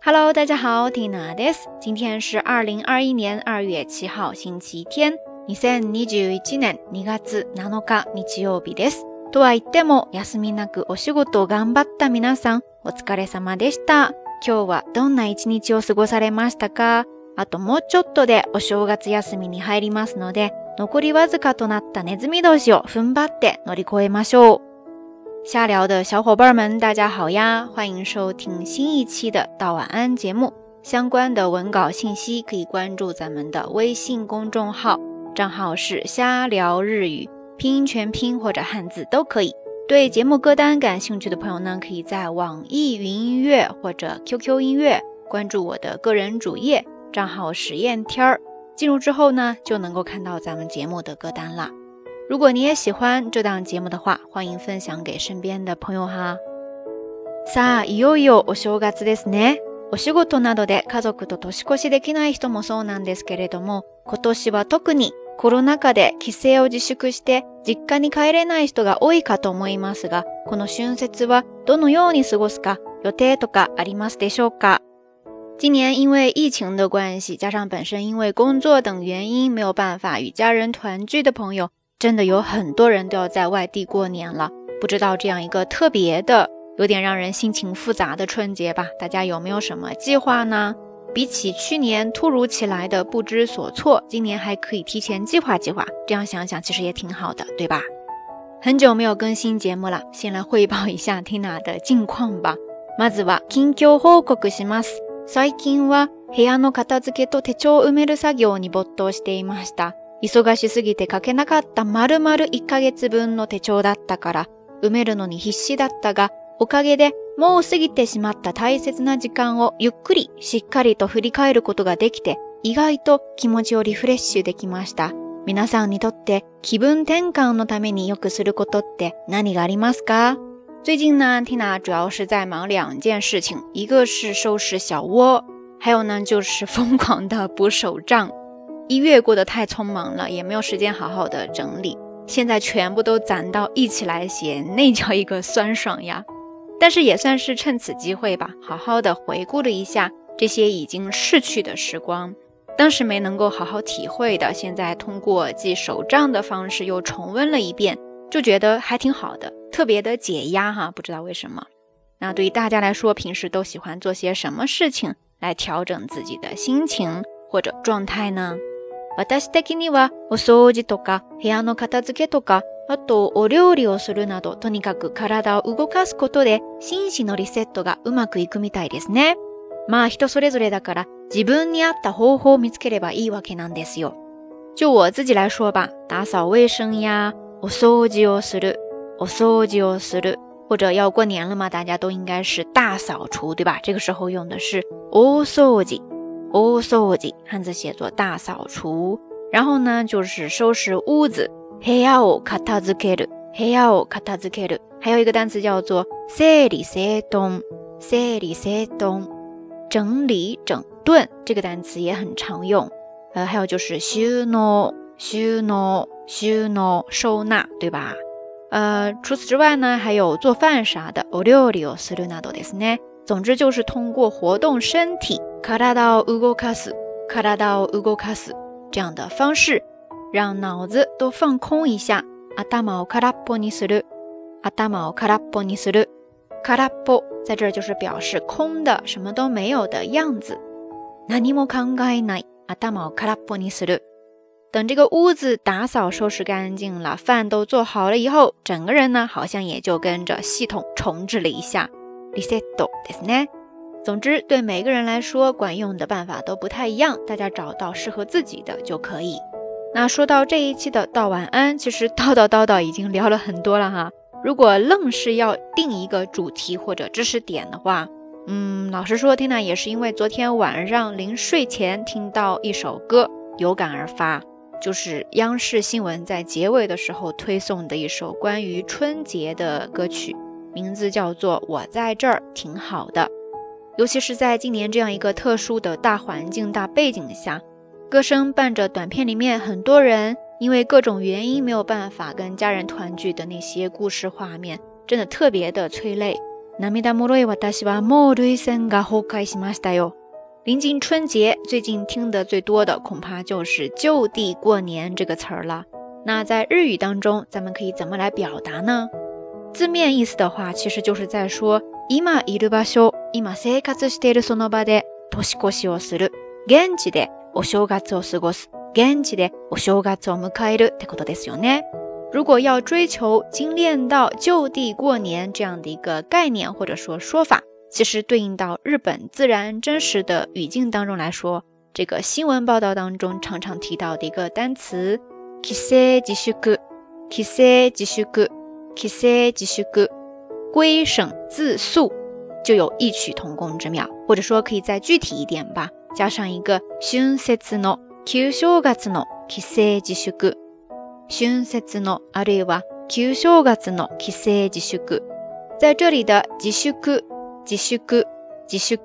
Hello，大家好，Tina です。今天是二零二一年二月七号星期天。2021年2月7日日曜日です。とは言っても、休みなくお仕事を頑張った皆さん、お疲れ様でした。今日はどんな一日を過ごされましたかあともうちょっとでお正月休みに入りますので、残りわずかとなったネズミ同士を踏ん張って乗り越えましょう。瞎聊的小伙伴们，大家好呀！欢迎收听新一期的《道晚安》节目。相关的文稿信息可以关注咱们的微信公众号，账号是“瞎聊日语”，拼音全拼或者汉字都可以。对节目歌单感兴趣的朋友呢，可以在网易云音乐或者 QQ 音乐关注我的个人主页，账号“实验天儿”。进入之后呢，就能够看到咱们节目的歌单了。如果你也喜欢这档节目的话，欢迎分享给身边的朋友哈。さあ、いよいよお正月ですね。お仕事などで家族と年越しできない人もそうなんですけれども、今年は特にコロナ禍で帰省を自粛して実家に帰れない人が多いかと思いますが、この春節はどのように過ごすか予定とかありますでしょうか今年因为疫情的关系，加上本身因为工作等原因没有办法与家人团聚的朋友，真的有很多人都要在外地过年了，不知道这样一个特别的、有点让人心情复杂的春节吧？大家有没有什么计划呢？比起去年突如其来的不知所措，今年还可以提前计划计划，这样想想其实也挺好的，对吧？很久没有更新节目了，先来汇报一下 Tina 的近况吧。まずは近況報告します。最近は部屋の片付けと手帳埋める作業に没頭していました。忙しすぎて書けなかった丸々1ヶ月分の手帳だったから、埋めるのに必死だったが、おかげでもう過ぎてしまった大切な時間をゆっくりしっかりと振り返ることができて、意外と気持ちをリフレッシュできました。皆さんにとって気分転換のためによくすることって何がありますか最近呢ティナ主要是在忙两件事情，一个是收拾小窝，还有呢就是疯狂的补手账。一月过得太匆忙了，也没有时间好好的整理，现在全部都攒到一起来写，那叫一个酸爽呀！但是也算是趁此机会吧，好好的回顾了一下这些已经逝去的时光，当时没能够好好体会的，现在通过记手账的方式又重温了一遍，就觉得还挺好的，特别的解压哈！不知道为什么，那对于大家来说，平时都喜欢做些什么事情来调整自己的心情或者状态呢？私的にはお掃除とか部屋の片付けとか、あとお料理をするなど、とにかく体を動かすことで心身のリセットがうまくいくみたいですね。まあ人それぞれだから自分に合った方法を見つければいいわけなんですよ。就我自己来说吧，打扫卫生や、お掃除をする，お掃除をする，或者要过年了嘛，大家都应该是大扫除，对吧？这个时候用的是お掃除。哦，扫地，汉字写作大扫除。然后呢，就是收拾屋子。Hello, k a t a z u k h e l o k a t a z u 还有一个单词叫做整理整顿，整理整顿，这个单词也很常用。呃，还有就是收纳，收纳，收纳，收纳，对吧？呃，除此之外呢，还有做饭啥的，お料理をするなどですね。总之就是通过活动身体，卡达到乌格卡斯，卡达到乌格卡斯这样的方式，让脑子都放空一下。阿达毛卡拉波尼斯鲁，阿达毛卡拉波尼斯鲁，卡拉波在这儿就是表示空的，什么都没有的样子。那尼莫康盖奈，阿达毛卡拉波尼斯鲁。等这个屋子打扫收拾干净了，饭都做好了以后，整个人呢好像也就跟着系统重置了一下。一些多的呢。总之，对每个人来说，管用的办法都不太一样，大家找到适合自己的就可以。那说到这一期的道晚安，其实叨叨叨叨已经聊了很多了哈。如果愣是要定一个主题或者知识点的话，嗯，老实说，听娜也是因为昨天晚上临睡前听到一首歌，有感而发，就是央视新闻在结尾的时候推送的一首关于春节的歌曲。名字叫做《我在这儿挺好的》，尤其是在今年这样一个特殊的大环境大背景下，歌声伴着短片里面很多人因为各种原因没有办法跟家人团聚的那些故事画面，真的特别的催泪。临近春节，最近听得最多的恐怕就是“就地过年”这个词儿了。那在日语当中，咱们可以怎么来表达呢？字面意思的话，其实就是在说，今いる場所、今生活しているその場で年越しをする、現地でお正月を過ごす、現地でお正月を迎えるってうことですよね。如果要追求精炼到就地过年这样的一个概念或者说说法，其实对应到日本自然真实的语境当中来说，这个新闻报道当中常常提到的一个单词，起せ吉修句，起せ吉寄省自述就有异曲同工之妙，或者说可以再具体一点吧。加上一个春节の旧正月の寄生自粛，春节のあるいは旧正月の寄生自述。在这里的自粛、自粛、自粛，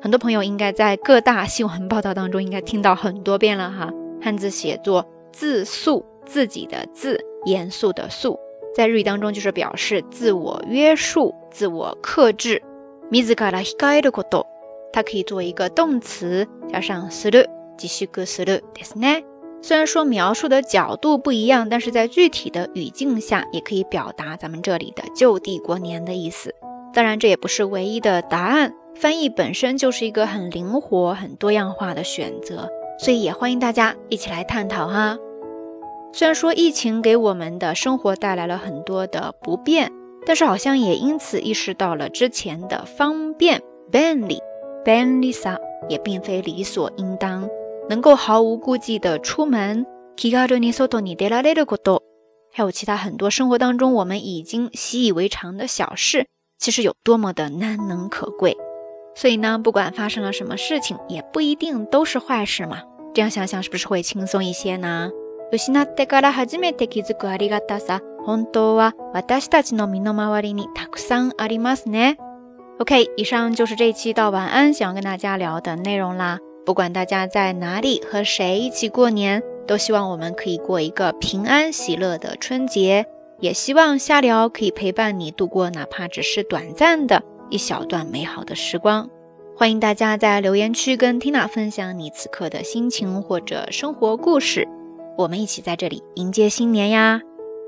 很多朋友应该在各大新闻报道当中应该听到很多遍了哈。汉字写作自述，自己的自，严肃的肃。在日语当中，就是表示自我约束、自我克制。m i s u a r a a 它可以做一个动词加上する、继续するですね。虽然说描述的角度不一样，但是在具体的语境下，也可以表达咱们这里的就地过年的意思。当然，这也不是唯一的答案。翻译本身就是一个很灵活、很多样化的选择，所以也欢迎大家一起来探讨哈。虽然说疫情给我们的生活带来了很多的不便，但是好像也因此意识到了之前的方便便利便利下也并非理所应当，能够毫无顾忌的出门，还有其他很多生活当中我们已经习以为常的小事，其实有多么的难能可贵。所以呢，不管发生了什么事情，也不一定都是坏事嘛。这样想想是不是会轻松一些呢？失ってから初めて気づくありがたさ、本当は私たちの身の回りにたくさんありますね。OK，以上就是这期到晚安想要跟大家聊的内容啦。不管大家在哪里和谁一起过年，都希望我们可以过一个平安喜乐的春节。也希望夏聊可以陪伴你度过哪怕只是短暂的一小段美好的时光。欢迎大家在留言区跟 Tina 分享你此刻的心情或者生活故事。我们一起在这里迎接新年呀！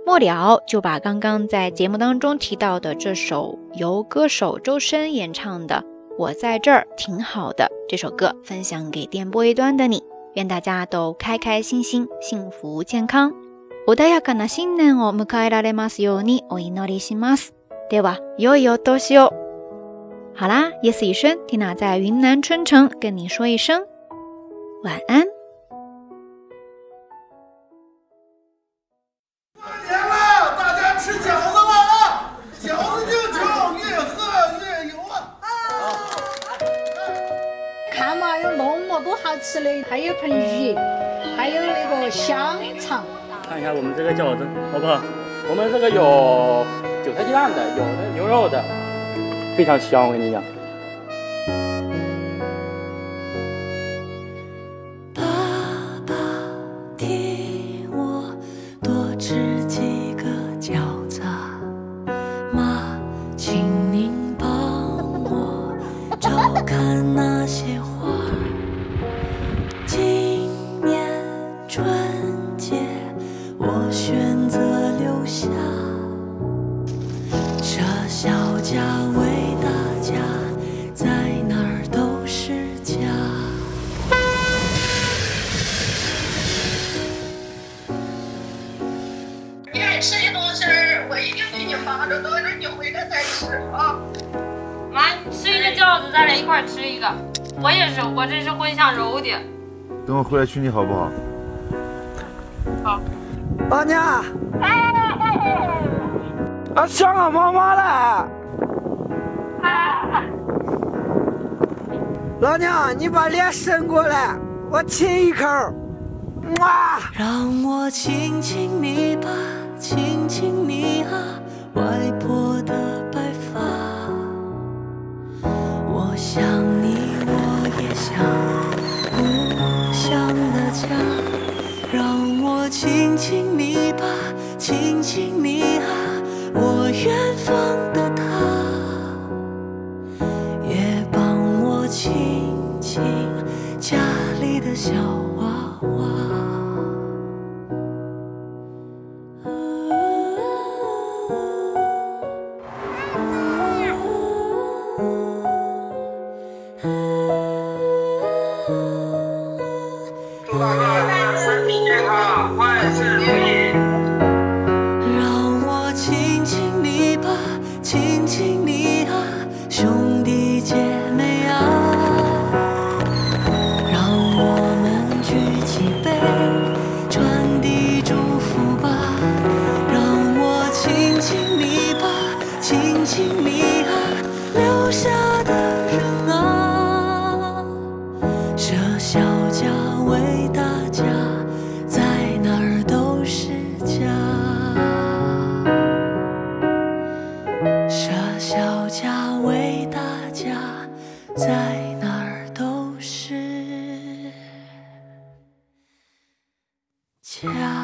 末了，就把刚刚在节目当中提到的这首由歌手周深演唱的《我在这儿挺好的》这首歌分享给电波一端的你。愿大家都开开心心、幸福健康。おだやかな新年を迎えられますようにお祈りします。では、良いお年を。好啦，Yesi Sun 在云南春城跟你说一声晚安。吃的，还有盆鱼，还有那个香肠。看一下我们这个饺子好不好？我们这个有韭菜鸡蛋的，有那牛肉的，非常香，我跟你讲。爸爸一个，我也是，我这是混香柔的。等我回来娶你好不好？好。老娘，哎。啊，想俺妈妈了。啊。老娘，你把脸伸过来，我亲一口。哇！让我亲亲亲亲你吧，你啊。外婆的。让我亲亲你吧，亲亲你啊，我远方的他，也帮我亲亲家里的小。健康，万事如意。让我亲亲你吧，亲亲你啊，兄弟姐妹啊。让我们举起杯，传递祝福吧。让我亲亲你吧，亲亲你啊，留下。家。